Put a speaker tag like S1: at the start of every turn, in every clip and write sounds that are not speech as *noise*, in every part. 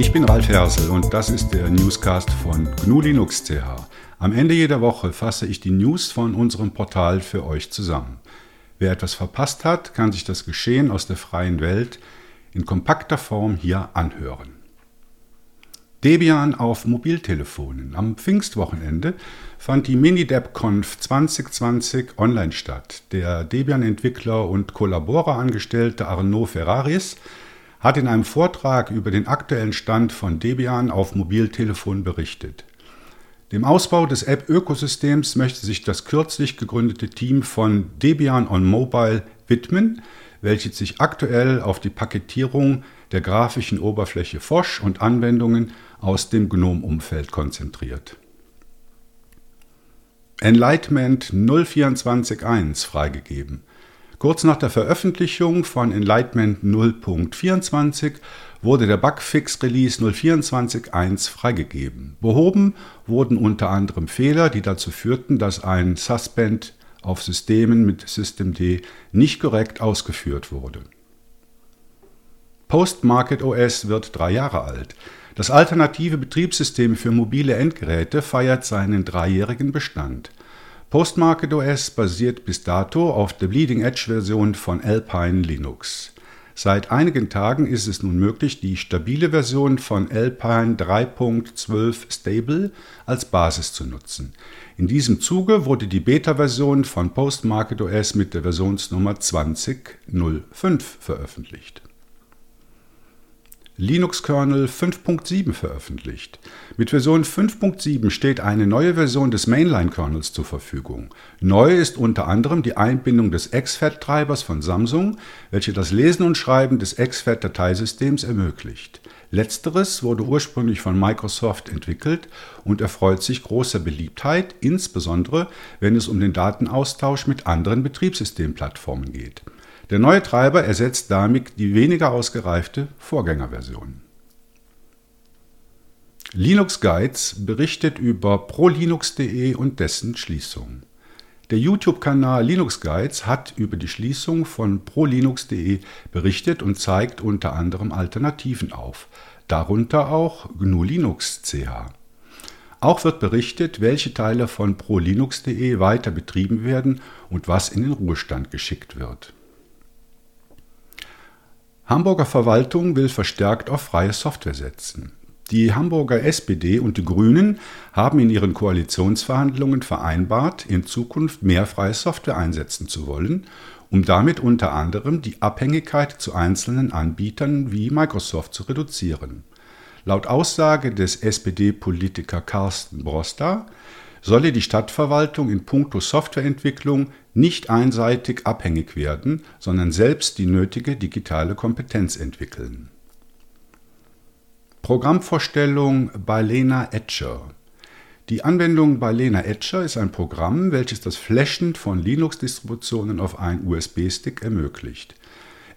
S1: Ich bin Ralf Hersel und das ist der Newscast von GNU Linux CH. Am Ende jeder Woche fasse ich die News von unserem Portal für euch zusammen. Wer etwas verpasst hat, kann sich das Geschehen aus der freien Welt in kompakter Form hier anhören. Debian auf Mobiltelefonen. Am Pfingstwochenende fand die MiniDebConf 2020 online statt. Der Debian-Entwickler und Kollaborer-Angestellte Arnaud Ferraris hat in einem Vortrag über den aktuellen Stand von Debian auf Mobiltelefon berichtet. Dem Ausbau des App-Ökosystems möchte sich das kürzlich gegründete Team von Debian on Mobile widmen, welches sich aktuell auf die Paketierung der grafischen Oberfläche Fosch und Anwendungen aus dem GNOME-Umfeld konzentriert. Enlightenment 0.24.1 freigegeben. Kurz nach der Veröffentlichung von Enlightenment 0.24 wurde der Bugfix Release 0.24.1 freigegeben. Behoben wurden unter anderem Fehler, die dazu führten, dass ein Suspend auf Systemen mit Systemd nicht korrekt ausgeführt wurde. Postmarket OS wird drei Jahre alt. Das alternative Betriebssystem für mobile Endgeräte feiert seinen dreijährigen Bestand. Postmarket OS basiert bis dato auf der Bleeding Edge Version von Alpine Linux. Seit einigen Tagen ist es nun möglich, die stabile Version von Alpine 3.12 Stable als Basis zu nutzen. In diesem Zuge wurde die Beta-Version von Postmarket OS mit der Versionsnummer 20.05 veröffentlicht. Linux-Kernel 5.7 veröffentlicht. Mit Version 5.7 steht eine neue Version des Mainline-Kernels zur Verfügung. Neu ist unter anderem die Einbindung des XFAT-Treibers von Samsung, welche das Lesen und Schreiben des XFAT-Dateisystems ermöglicht. Letzteres wurde ursprünglich von Microsoft entwickelt und erfreut sich großer Beliebtheit, insbesondere wenn es um den Datenaustausch mit anderen Betriebssystemplattformen geht. Der neue Treiber ersetzt damit die weniger ausgereifte Vorgängerversion. Linux Guides berichtet über prolinux.de und dessen Schließung. Der YouTube-Kanal Linux Guides hat über die Schließung von prolinux.de berichtet und zeigt unter anderem Alternativen auf, darunter auch GNU Linux CH. Auch wird berichtet, welche Teile von prolinux.de weiter betrieben werden und was in den Ruhestand geschickt wird. Hamburger Verwaltung will verstärkt auf freie Software setzen. Die Hamburger SPD und die Grünen haben in ihren Koalitionsverhandlungen vereinbart, in Zukunft mehr freie Software einsetzen zu wollen, um damit unter anderem die Abhängigkeit zu einzelnen Anbietern wie Microsoft zu reduzieren. Laut Aussage des SPD-Politiker Carsten Broster solle die Stadtverwaltung in puncto Softwareentwicklung nicht einseitig abhängig werden, sondern selbst die nötige digitale Kompetenz entwickeln. Programmvorstellung bei Lena Etcher die Anwendung bei Lena Etcher ist ein Programm, welches das Flashen von Linux-Distributionen auf einen USB-Stick ermöglicht.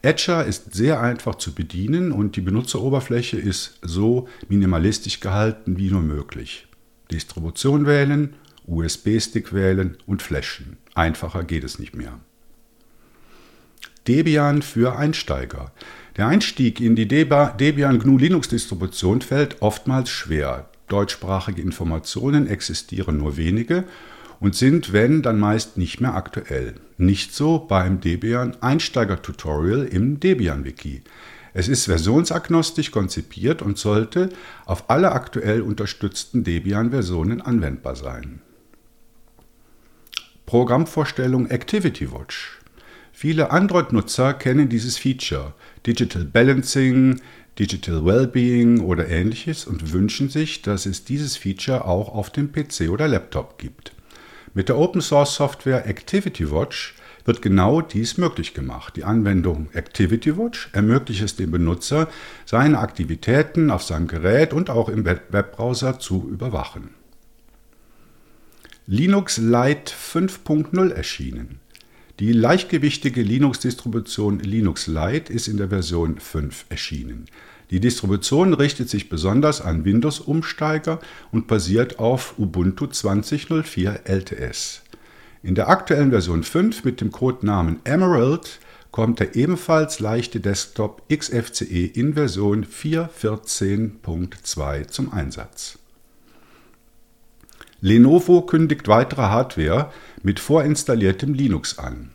S1: Etcher ist sehr einfach zu bedienen und die Benutzeroberfläche ist so minimalistisch gehalten wie nur möglich. Distribution wählen, USB-Stick wählen und flashen. Einfacher geht es nicht mehr. Debian für Einsteiger. Der Einstieg in die Debian GNU Linux Distribution fällt oftmals schwer. Deutschsprachige Informationen existieren nur wenige und sind, wenn, dann meist nicht mehr aktuell. Nicht so beim Debian Einsteiger Tutorial im Debian Wiki. Es ist versionsagnostisch konzipiert und sollte auf alle aktuell unterstützten Debian-Versionen anwendbar sein. Programmvorstellung ActivityWatch. Viele Android-Nutzer kennen dieses Feature, Digital Balancing, Digital Wellbeing oder ähnliches und wünschen sich, dass es dieses Feature auch auf dem PC oder Laptop gibt. Mit der Open Source Software ActivityWatch wird genau dies möglich gemacht. Die Anwendung ActivityWatch ermöglicht es dem Benutzer, seine Aktivitäten auf seinem Gerät und auch im Webbrowser zu überwachen. Linux Lite 5.0 erschienen. Die leichtgewichtige Linux-Distribution Linux Lite ist in der Version 5 erschienen. Die Distribution richtet sich besonders an Windows-Umsteiger und basiert auf Ubuntu 20.04 LTS. In der aktuellen Version 5 mit dem Codenamen Emerald kommt der ebenfalls leichte Desktop XFCE in Version 4.14.2 zum Einsatz. Lenovo kündigt weitere Hardware mit vorinstalliertem Linux an.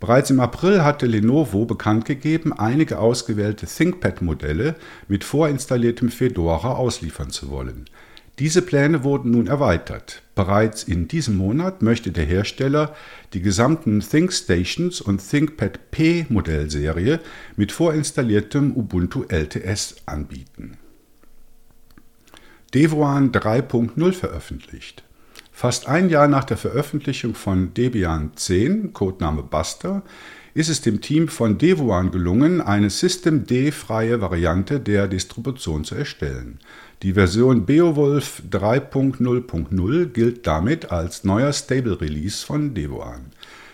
S1: Bereits im April hatte Lenovo bekannt gegeben, einige ausgewählte ThinkPad-Modelle mit vorinstalliertem Fedora ausliefern zu wollen. Diese Pläne wurden nun erweitert. Bereits in diesem Monat möchte der Hersteller die gesamten ThinkStations und ThinkPad P Modellserie mit vorinstalliertem Ubuntu LTS anbieten. Devuan 3.0 veröffentlicht. Fast ein Jahr nach der Veröffentlichung von Debian 10, Codename Buster, ist es dem Team von Devuan gelungen, eine Systemd-freie Variante der Distribution zu erstellen. Die Version Beowulf 3.0.0 gilt damit als neuer Stable Release von Devuan.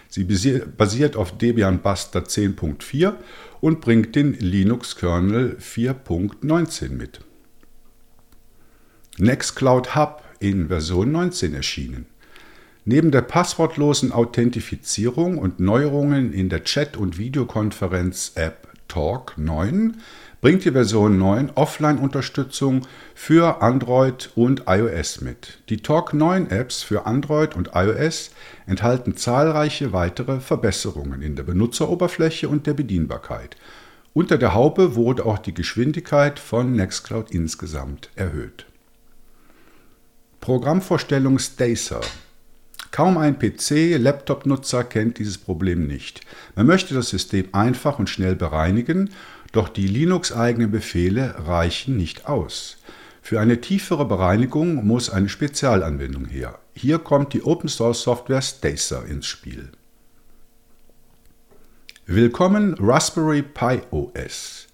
S1: Sie basiert auf Debian Buster 10.4 und bringt den Linux-Kernel 4.19 mit. Nextcloud Hub in Version 19 erschienen. Neben der passwortlosen Authentifizierung und Neuerungen in der Chat- und Videokonferenz-App Talk 9 bringt die Version 9 Offline-Unterstützung für Android und iOS mit. Die Talk 9 Apps für Android und iOS enthalten zahlreiche weitere Verbesserungen in der Benutzeroberfläche und der Bedienbarkeit. Unter der Haube wurde auch die Geschwindigkeit von Nextcloud insgesamt erhöht. Programmvorstellung Stacer. Kaum ein PC-Laptop-Nutzer kennt dieses Problem nicht. Man möchte das System einfach und schnell bereinigen, doch die Linux-eigenen Befehle reichen nicht aus. Für eine tiefere Bereinigung muss eine Spezialanwendung her. Hier kommt die Open-Source-Software Stacer ins Spiel. Willkommen Raspberry Pi OS.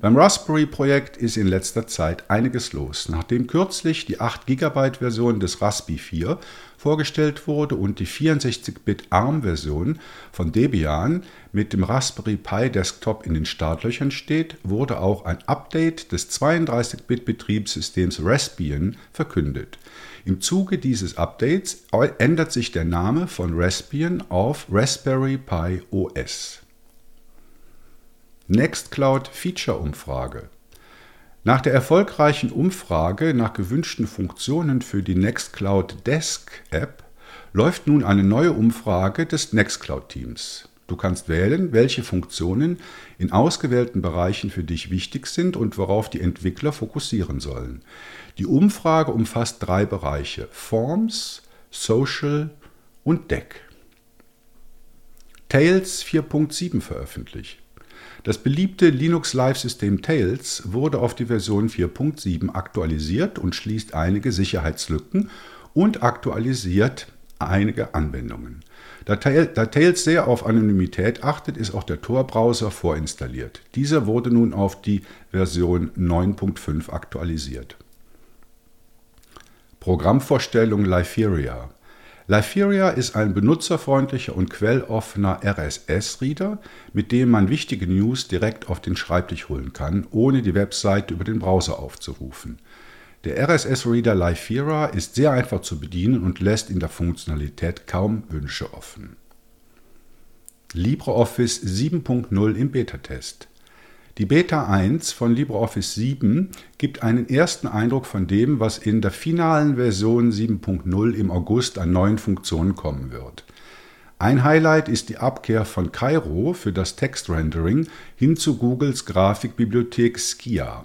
S1: Beim Raspberry-Projekt ist in letzter Zeit einiges los. Nachdem kürzlich die 8 GB Version des Raspi 4 vorgestellt wurde und die 64-Bit ARM-Version von Debian mit dem Raspberry Pi Desktop in den Startlöchern steht, wurde auch ein Update des 32-Bit-Betriebssystems Raspbian verkündet. Im Zuge dieses Updates ändert sich der Name von Raspbian auf Raspberry Pi OS. Nextcloud Feature Umfrage. Nach der erfolgreichen Umfrage nach gewünschten Funktionen für die Nextcloud Desk App läuft nun eine neue Umfrage des Nextcloud Teams. Du kannst wählen, welche Funktionen in ausgewählten Bereichen für dich wichtig sind und worauf die Entwickler fokussieren sollen. Die Umfrage umfasst drei Bereiche: Forms, Social und Deck. Tails 4.7 veröffentlicht. Das beliebte Linux-Live-System Tails wurde auf die Version 4.7 aktualisiert und schließt einige Sicherheitslücken und aktualisiert einige Anwendungen. Da Tails sehr auf Anonymität achtet, ist auch der Tor-Browser vorinstalliert. Dieser wurde nun auf die Version 9.5 aktualisiert. Programmvorstellung Liferia. Liferia ist ein benutzerfreundlicher und quelloffener RSS-Reader, mit dem man wichtige News direkt auf den Schreibtisch holen kann, ohne die Webseite über den Browser aufzurufen. Der RSS-Reader Liferia ist sehr einfach zu bedienen und lässt in der Funktionalität kaum Wünsche offen. LibreOffice 7.0 im Beta-Test. Die Beta 1 von LibreOffice 7 gibt einen ersten Eindruck von dem, was in der finalen Version 7.0 im August an neuen Funktionen kommen wird. Ein Highlight ist die Abkehr von Cairo für das Textrendering hin zu Googles Grafikbibliothek Skia.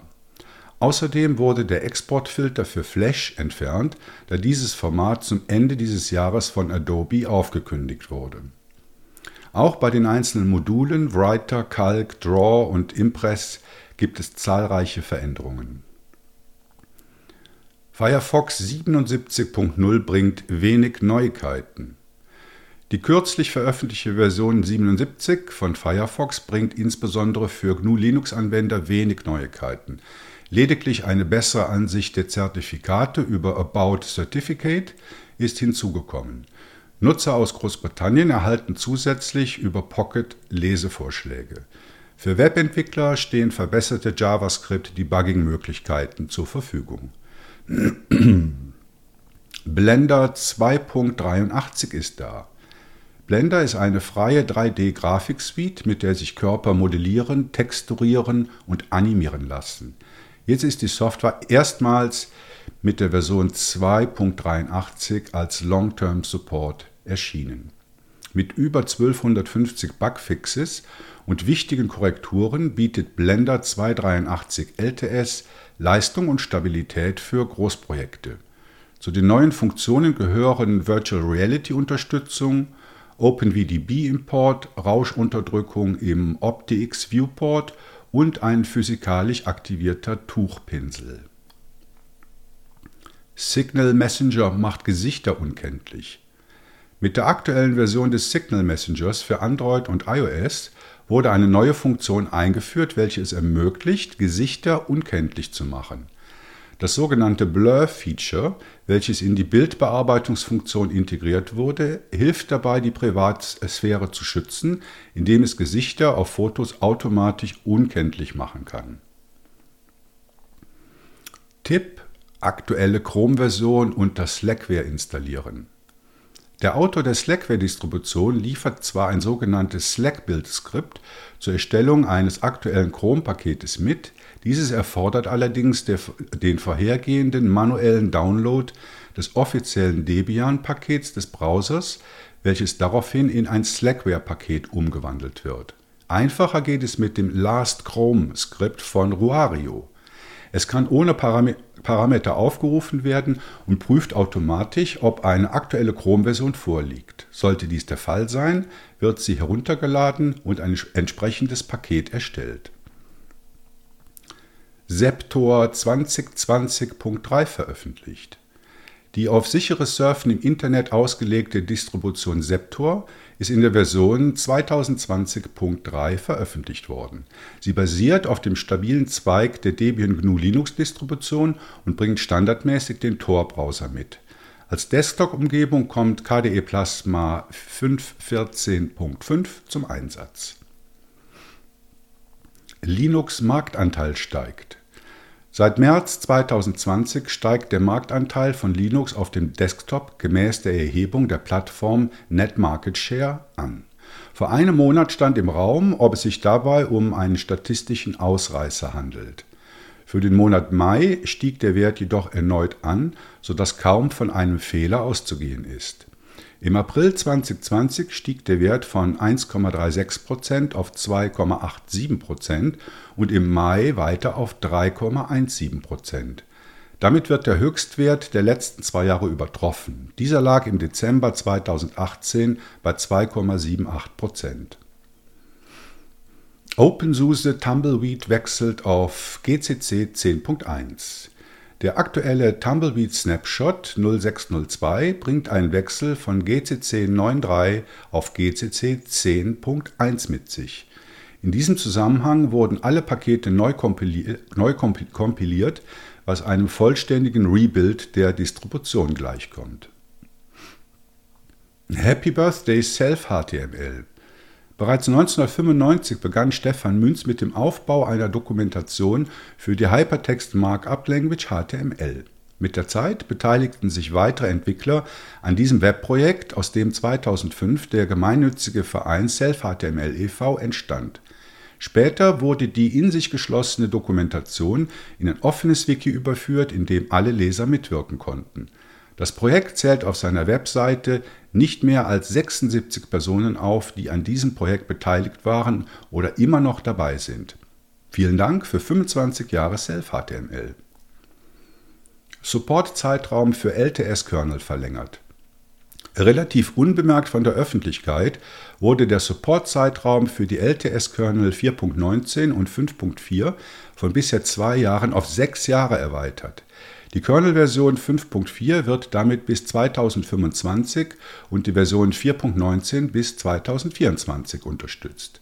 S1: Außerdem wurde der Exportfilter für Flash entfernt, da dieses Format zum Ende dieses Jahres von Adobe aufgekündigt wurde. Auch bei den einzelnen Modulen Writer, Calc, Draw und Impress gibt es zahlreiche Veränderungen. Firefox 77.0 bringt wenig Neuigkeiten. Die kürzlich veröffentlichte Version 77 von Firefox bringt insbesondere für GNU Linux-Anwender wenig Neuigkeiten. Lediglich eine bessere Ansicht der Zertifikate über About Certificate ist hinzugekommen. Nutzer aus Großbritannien erhalten zusätzlich über Pocket Lesevorschläge. Für Webentwickler stehen verbesserte JavaScript-Debugging-Möglichkeiten zur Verfügung. *clears throat* Blender 2.83 ist da. Blender ist eine freie 3D-Grafiksuite, mit der sich Körper modellieren, texturieren und animieren lassen. Jetzt ist die Software erstmals mit der Version 2.83 als Long-Term Support erschienen. Mit über 1250 Bugfixes und wichtigen Korrekturen bietet Blender 283 LTS Leistung und Stabilität für Großprojekte. Zu den neuen Funktionen gehören Virtual Reality Unterstützung, OpenVDB Import, Rauschunterdrückung im OptiX Viewport und ein physikalisch aktivierter Tuchpinsel. Signal Messenger macht Gesichter unkenntlich. Mit der aktuellen Version des Signal Messengers für Android und iOS wurde eine neue Funktion eingeführt, welche es ermöglicht, Gesichter unkenntlich zu machen. Das sogenannte Blur-Feature, welches in die Bildbearbeitungsfunktion integriert wurde, hilft dabei, die Privatsphäre zu schützen, indem es Gesichter auf Fotos automatisch unkenntlich machen kann. Tipp: Aktuelle Chrome-Version unter Slackware installieren. Der Autor der Slackware-Distribution liefert zwar ein sogenanntes Slack-Build-Skript zur Erstellung eines aktuellen Chrome-Paketes mit, dieses erfordert allerdings der, den vorhergehenden manuellen Download des offiziellen Debian-Pakets des Browsers, welches daraufhin in ein Slackware-Paket umgewandelt wird. Einfacher geht es mit dem Last Chrome-Skript von Ruario. Es kann ohne Parameter aufgerufen werden und prüft automatisch, ob eine aktuelle Chrome-Version vorliegt. Sollte dies der Fall sein, wird sie heruntergeladen und ein entsprechendes Paket erstellt. Septor 2020.3 veröffentlicht. Die auf sicheres Surfen im Internet ausgelegte Distribution Septor ist in der Version 2020.3 veröffentlicht worden. Sie basiert auf dem stabilen Zweig der Debian GNU Linux Distribution und bringt standardmäßig den Tor-Browser mit. Als Desktop-Umgebung kommt KDE Plasma 5.14.5 zum Einsatz. Linux Marktanteil steigt. Seit März 2020 steigt der Marktanteil von Linux auf dem Desktop gemäß der Erhebung der Plattform Net Market Share an. Vor einem Monat stand im Raum, ob es sich dabei um einen statistischen Ausreißer handelt. Für den Monat Mai stieg der Wert jedoch erneut an, sodass kaum von einem Fehler auszugehen ist. Im April 2020 stieg der Wert von 1,36% auf 2,87% und im Mai weiter auf 3,17%. Damit wird der Höchstwert der letzten zwei Jahre übertroffen. Dieser lag im Dezember 2018 bei 2,78%. OpenSUSE Tumbleweed wechselt auf GCC 10.1. Der aktuelle Tumbleweed Snapshot 0602 bringt einen Wechsel von GCC 9.3 auf GCC 10.1 mit sich. In diesem Zusammenhang wurden alle Pakete neu kompiliert, neu kompiliert, was einem vollständigen Rebuild der Distribution gleichkommt. Happy Birthday Self-HTML Bereits 1995 begann Stefan Münz mit dem Aufbau einer Dokumentation für die Hypertext Markup Language HTML. Mit der Zeit beteiligten sich weitere Entwickler an diesem Webprojekt, aus dem 2005 der gemeinnützige Verein Self-HTML e.V. entstand. Später wurde die in sich geschlossene Dokumentation in ein offenes Wiki überführt, in dem alle Leser mitwirken konnten. Das Projekt zählt auf seiner Webseite nicht mehr als 76 Personen auf, die an diesem Projekt beteiligt waren oder immer noch dabei sind. Vielen Dank für 25 Jahre Self-HTML. Support-Zeitraum für LTS-Kernel verlängert. Relativ unbemerkt von der Öffentlichkeit wurde der Support-Zeitraum für die LTS-Kernel 4.19 und 5.4 von bisher zwei Jahren auf sechs Jahre erweitert. Die Kernel-Version 5.4 wird damit bis 2025 und die Version 4.19 bis 2024 unterstützt.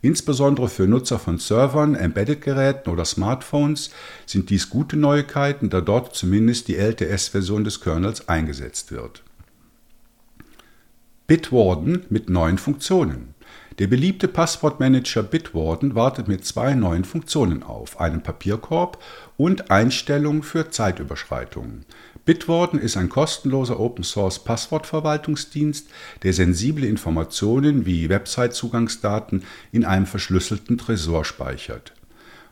S1: Insbesondere für Nutzer von Servern, Embedded-Geräten oder Smartphones sind dies gute Neuigkeiten, da dort zumindest die LTS-Version des Kernels eingesetzt wird. Bitwarden mit neuen Funktionen. Der beliebte Passwortmanager Bitwarden wartet mit zwei neuen Funktionen auf, einem Papierkorb und Einstellungen für Zeitüberschreitungen. Bitwarden ist ein kostenloser Open-Source Passwortverwaltungsdienst, der sensible Informationen wie Website-Zugangsdaten in einem verschlüsselten Tresor speichert.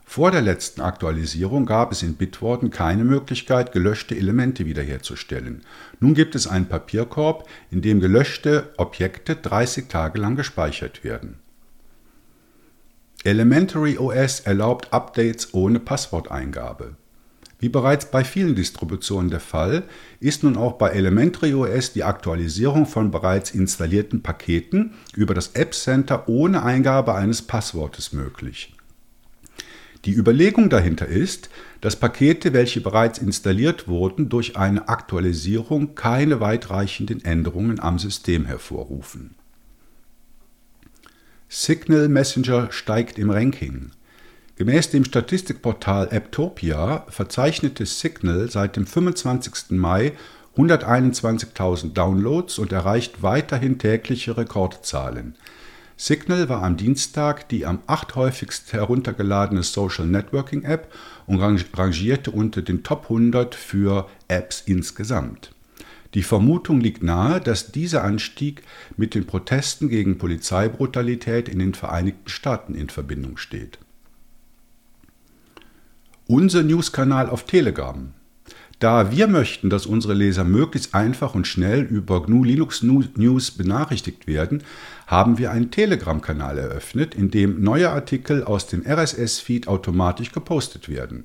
S1: Vor der letzten Aktualisierung gab es in Bitwarden keine Möglichkeit, gelöschte Elemente wiederherzustellen. Nun gibt es einen Papierkorb, in dem gelöschte Objekte 30 Tage lang gespeichert werden. Elementary OS erlaubt Updates ohne Passworteingabe. Wie bereits bei vielen Distributionen der Fall, ist nun auch bei Elementary OS die Aktualisierung von bereits installierten Paketen über das App Center ohne Eingabe eines Passwortes möglich. Die Überlegung dahinter ist, dass Pakete, welche bereits installiert wurden, durch eine Aktualisierung keine weitreichenden Änderungen am System hervorrufen. Signal Messenger steigt im Ranking. Gemäß dem Statistikportal Apptopia verzeichnete Signal seit dem 25. Mai 121.000 Downloads und erreicht weiterhin tägliche Rekordzahlen. Signal war am Dienstag die am achthäufigst heruntergeladene Social Networking App und rangierte unter den Top 100 für Apps insgesamt. Die Vermutung liegt nahe, dass dieser Anstieg mit den Protesten gegen Polizeibrutalität in den Vereinigten Staaten in Verbindung steht. Unser Newskanal auf Telegram da wir möchten, dass unsere Leser möglichst einfach und schnell über GNU Linux News benachrichtigt werden, haben wir einen Telegram-Kanal eröffnet, in dem neue Artikel aus dem RSS-Feed automatisch gepostet werden.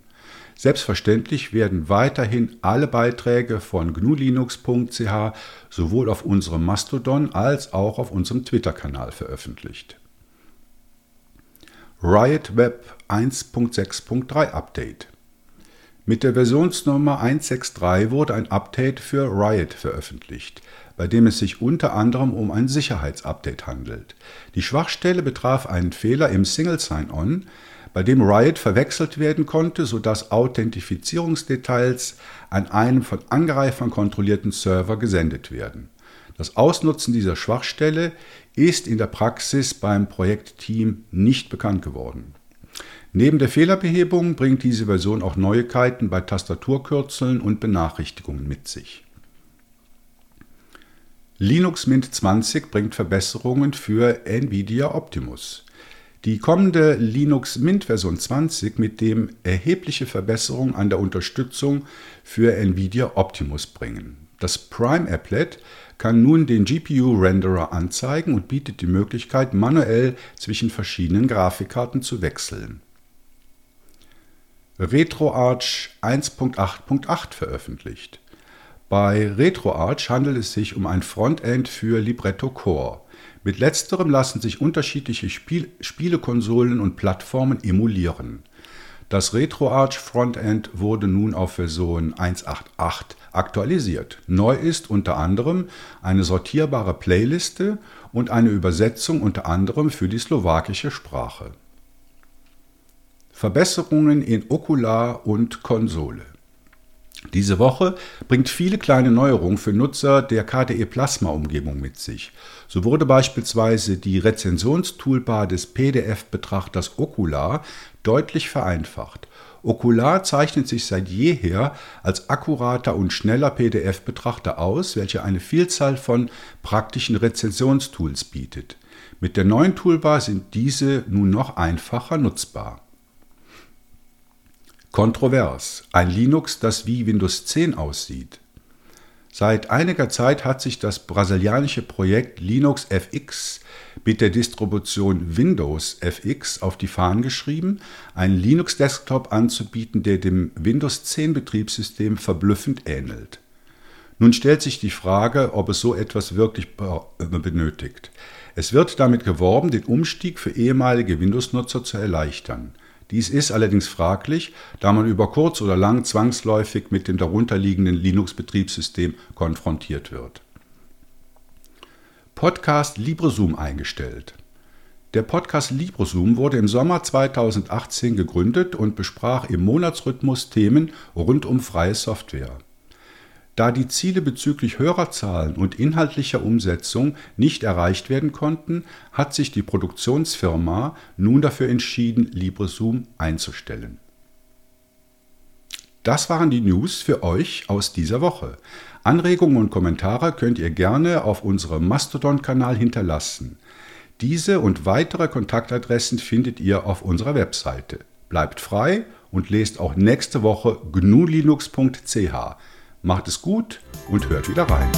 S1: Selbstverständlich werden weiterhin alle Beiträge von gnulinux.ch sowohl auf unserem Mastodon als auch auf unserem Twitter-Kanal veröffentlicht. Riot Web 1.6.3 Update mit der Versionsnummer 163 wurde ein Update für Riot veröffentlicht, bei dem es sich unter anderem um ein Sicherheitsupdate handelt. Die Schwachstelle betraf einen Fehler im Single Sign-On, bei dem Riot verwechselt werden konnte, sodass Authentifizierungsdetails an einem von Angreifern kontrollierten Server gesendet werden. Das Ausnutzen dieser Schwachstelle ist in der Praxis beim Projektteam nicht bekannt geworden. Neben der Fehlerbehebung bringt diese Version auch Neuigkeiten bei Tastaturkürzeln und Benachrichtigungen mit sich. Linux Mint 20 bringt Verbesserungen für NVIDIA Optimus. Die kommende Linux Mint Version 20 mit dem erhebliche Verbesserungen an der Unterstützung für NVIDIA Optimus bringen. Das Prime Applet kann nun den GPU-Renderer anzeigen und bietet die Möglichkeit, manuell zwischen verschiedenen Grafikkarten zu wechseln. RetroArch 1.8.8 veröffentlicht. Bei RetroArch handelt es sich um ein Frontend für Libretto Core. Mit letzterem lassen sich unterschiedliche Spiel Spielekonsolen und Plattformen emulieren. Das RetroArch Frontend wurde nun auf Version 1.8.8 aktualisiert. Neu ist unter anderem eine sortierbare Playliste und eine Übersetzung unter anderem für die slowakische Sprache. Verbesserungen in Okular und Konsole. Diese Woche bringt viele kleine Neuerungen für Nutzer der KDE Plasma Umgebung mit sich. So wurde beispielsweise die Rezensionstoolbar des PDF-Betrachters Okular deutlich vereinfacht. Okular zeichnet sich seit jeher als akkurater und schneller PDF-Betrachter aus, welcher eine Vielzahl von praktischen Rezensionstools bietet. Mit der neuen Toolbar sind diese nun noch einfacher nutzbar. Kontrovers. Ein Linux, das wie Windows 10 aussieht. Seit einiger Zeit hat sich das brasilianische Projekt Linux FX mit der Distribution Windows FX auf die Fahnen geschrieben, einen Linux-Desktop anzubieten, der dem Windows 10 Betriebssystem verblüffend ähnelt. Nun stellt sich die Frage, ob es so etwas wirklich benötigt. Es wird damit geworben, den Umstieg für ehemalige Windows-Nutzer zu erleichtern. Dies ist allerdings fraglich, da man über kurz oder lang zwangsläufig mit dem darunterliegenden Linux-Betriebssystem konfrontiert wird. Podcast LibreZoom eingestellt. Der Podcast LibreZoom wurde im Sommer 2018 gegründet und besprach im Monatsrhythmus Themen rund um freie Software. Da die Ziele bezüglich Hörerzahlen und inhaltlicher Umsetzung nicht erreicht werden konnten, hat sich die Produktionsfirma nun dafür entschieden, LibreZoom einzustellen. Das waren die News für euch aus dieser Woche. Anregungen und Kommentare könnt ihr gerne auf unserem Mastodon-Kanal hinterlassen. Diese und weitere Kontaktadressen findet ihr auf unserer Webseite. Bleibt frei und lest auch nächste Woche gnulinux.ch. Macht es gut und hört wieder rein.